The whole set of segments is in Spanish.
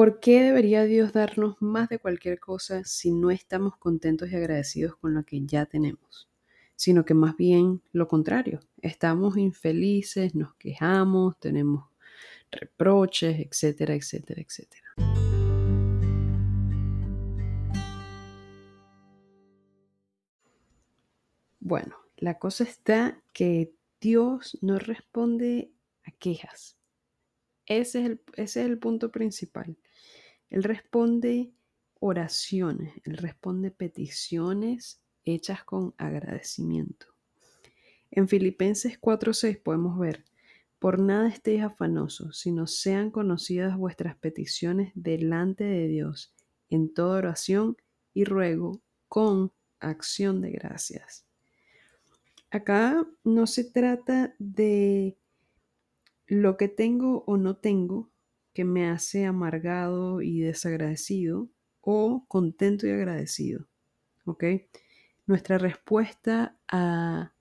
¿Por qué debería Dios darnos más de cualquier cosa si no estamos contentos y agradecidos con lo que ya tenemos? Sino que más bien lo contrario, estamos infelices, nos quejamos, tenemos reproches, etcétera, etcétera, etcétera. Bueno, la cosa está que Dios no responde a quejas. Ese es el, ese es el punto principal. Él responde oraciones, Él responde peticiones hechas con agradecimiento. En Filipenses 4:6 podemos ver, por nada estéis afanosos, sino sean conocidas vuestras peticiones delante de Dios en toda oración y ruego con acción de gracias. Acá no se trata de lo que tengo o no tengo que me hace amargado y desagradecido o contento y agradecido. ¿Ok? Nuestra respuesta a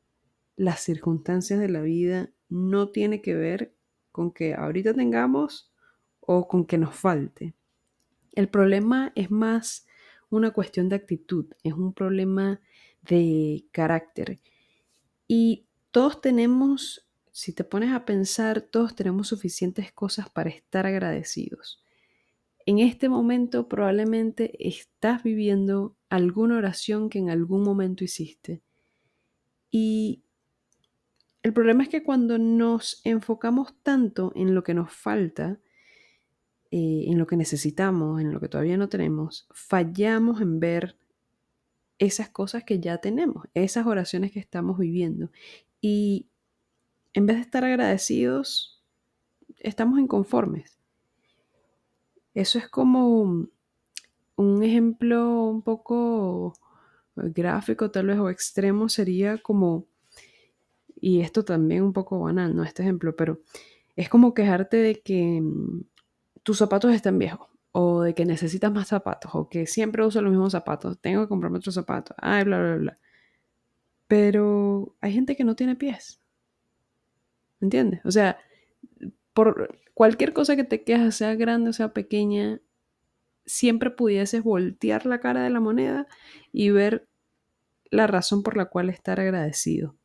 las circunstancias de la vida no tiene que ver con que ahorita tengamos o con que nos falte. El problema es más una cuestión de actitud, es un problema de carácter. Y todos tenemos si te pones a pensar, todos tenemos suficientes cosas para estar agradecidos. En este momento probablemente estás viviendo alguna oración que en algún momento hiciste. Y el problema es que cuando nos enfocamos tanto en lo que nos falta, eh, en lo que necesitamos, en lo que todavía no tenemos, fallamos en ver esas cosas que ya tenemos, esas oraciones que estamos viviendo. Y en vez de estar agradecidos, estamos inconformes. Eso es como un ejemplo un poco gráfico tal vez o extremo sería como, y esto también un poco banal, ¿no? Este ejemplo, pero es como quejarte de que mm, tus zapatos están viejos o de que necesitas más zapatos o que siempre uso los mismos zapatos, tengo que comprarme otros zapatos, ay, bla, bla, bla. Pero hay gente que no tiene pies ¿Entiendes? O sea, por cualquier cosa que te quejas, sea grande o sea pequeña, siempre pudieses voltear la cara de la moneda y ver la razón por la cual estar agradecido.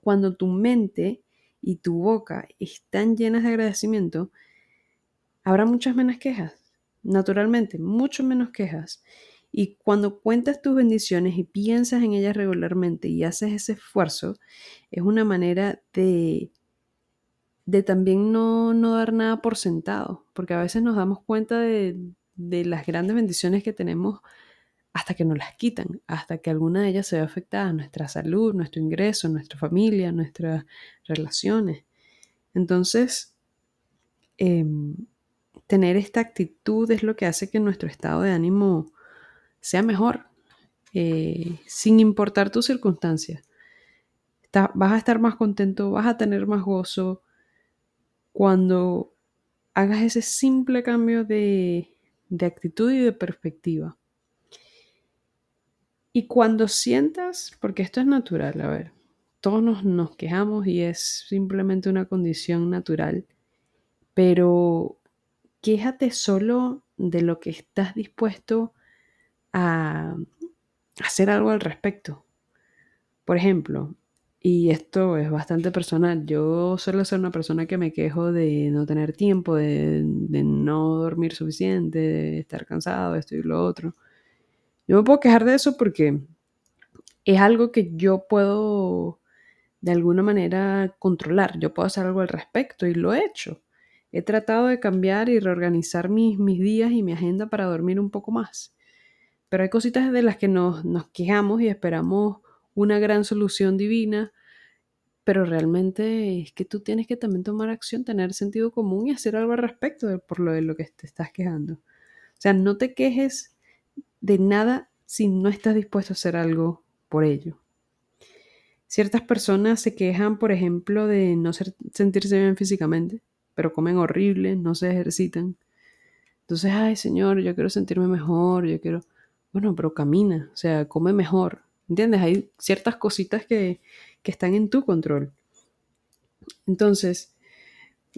Cuando tu mente y tu boca están llenas de agradecimiento, habrá muchas menos quejas, naturalmente, mucho menos quejas. Y cuando cuentas tus bendiciones y piensas en ellas regularmente y haces ese esfuerzo, es una manera de de también no, dar nada por sentado, porque a veces nos damos cuenta de, las grandes bendiciones que tenemos hasta que nos las quitan, hasta que alguna de ellas se ve afectada, nuestra salud, nuestro ingreso, nuestra familia, nuestras relaciones. Entonces, em, tener esta actitud es lo que hace que nuestro estado de ánimo sea mejor, eh, sin importar tus circunstancias. vas a estar más contento, vas a tener más gozo, cuando hagas ese simple cambio de, actitud y de perspectiva. Y cuando sientas, porque esto es natural, a ver, todos nos, nos, quejamos y es simplemente una condición natural, pero quéjate solo de lo que estás dispuesto a hacer algo al respecto. Por ejemplo, y esto es bastante personal. Yo suelo ser una persona que me quejo de no tener tiempo, de, no dormir suficiente, de estar cansado, esto y lo otro. Yo me puedo quejar de eso porque es algo que yo puedo de alguna manera controlar. Yo puedo hacer algo al respecto y lo he hecho. He tratado de cambiar y reorganizar mis, mis días y mi agenda para dormir un poco más. Pero hay cositas de las que nos, nos quejamos y esperamos una gran solución divina, pero realmente es que tú tienes que también tomar acción, tener sentido común y hacer algo al respecto por lo de lo que te estás quejando. O sea, no te quejes de nada si no estás dispuesto a hacer algo por ello. Ciertas personas se quejan, por ejemplo, de no sentirse bien físicamente, pero comen horrible, no se ejercitan. Entonces, ay, Señor, yo quiero sentirme mejor, yo quiero... Bueno, pero camina, o sea, come mejor, ¿Entiendes? Hay ciertas cositas que, están en tu control. Entonces,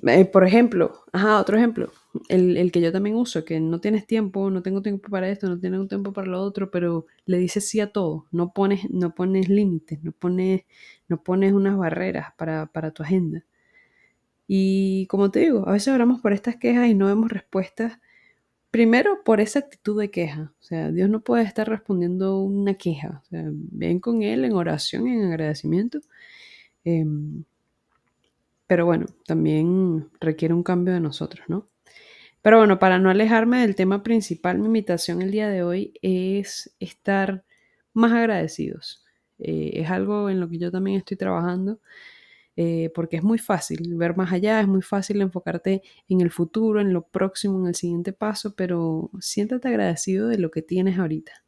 eh, por ejemplo, ajá, otro ejemplo, el, que yo también uso, que no tienes tiempo, no tengo tiempo para esto, no un tiempo para lo otro, pero le dices sí a todo, no pones, no pones límites, no pones, no pones unas barreras para, para tu agenda. Y como te digo, a veces oramos por estas quejas y no vemos respuestas. Primero, por esa actitud de queja. O sea, Dios no puede estar respondiendo una queja. O sea, ven con Él en oración, en agradecimiento. Em, pero bueno, también requiere un cambio de nosotros, ¿no? Pero bueno, para no alejarme del tema principal, mi invitación el día de hoy es estar más agradecidos. Eh, es algo en lo que yo también estoy trabajando. Eh, porque es muy fácil ver más allá, es muy fácil enfocarte en el futuro, en lo próximo, en el siguiente paso, pero siéntate agradecido de lo que tienes ahorita.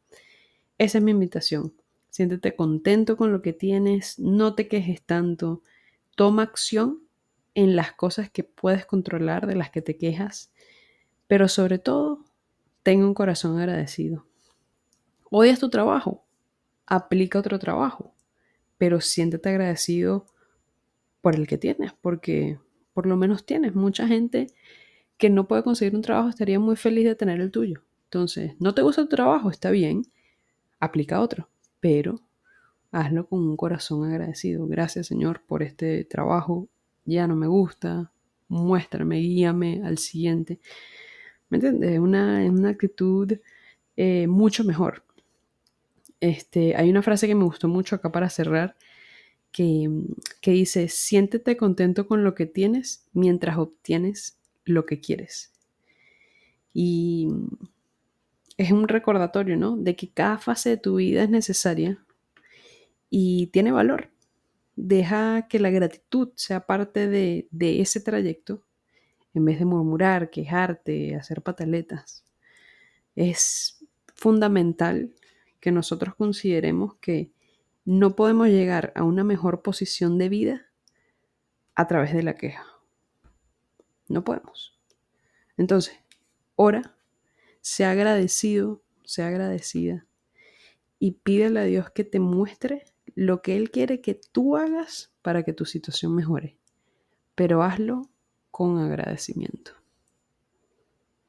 Esa es mi invitación. Siéntete contento con lo que tienes, no te quejes tanto, toma acción en las cosas que puedes controlar, de las que te quejas, pero sobre todo, ten un corazón agradecido. Odias tu trabajo, aplica otro trabajo, pero siéntete agradecido por el que tienes, porque por lo menos tienes mucha gente que no puede conseguir un trabajo, estaría muy feliz de tener el tuyo. Entonces, no te gusta tu trabajo, está bien, aplica otro, pero hazlo con un corazón agradecido. Gracias Señor por este trabajo, ya no me gusta, muéstrame, guíame al siguiente. ¿Me entiendes? Es una, una actitud eh, mucho mejor. Este, hay una frase que me gustó mucho acá para cerrar, que, dice, siéntete contento con lo que tienes mientras obtienes lo que quieres. Y es un recordatorio, ¿no? De que cada fase de tu vida es necesaria y tiene valor. Deja que la gratitud sea parte de, de ese trayecto en vez de murmurar, quejarte, hacer pataletas. Es fundamental que nosotros consideremos que no podemos llegar a una mejor posición de vida a través de la queja. No podemos. Entonces, ora, sea agradecido, sea agradecida y pídele a Dios que te muestre lo que Él quiere que tú hagas para que tu situación mejore. Pero hazlo con agradecimiento.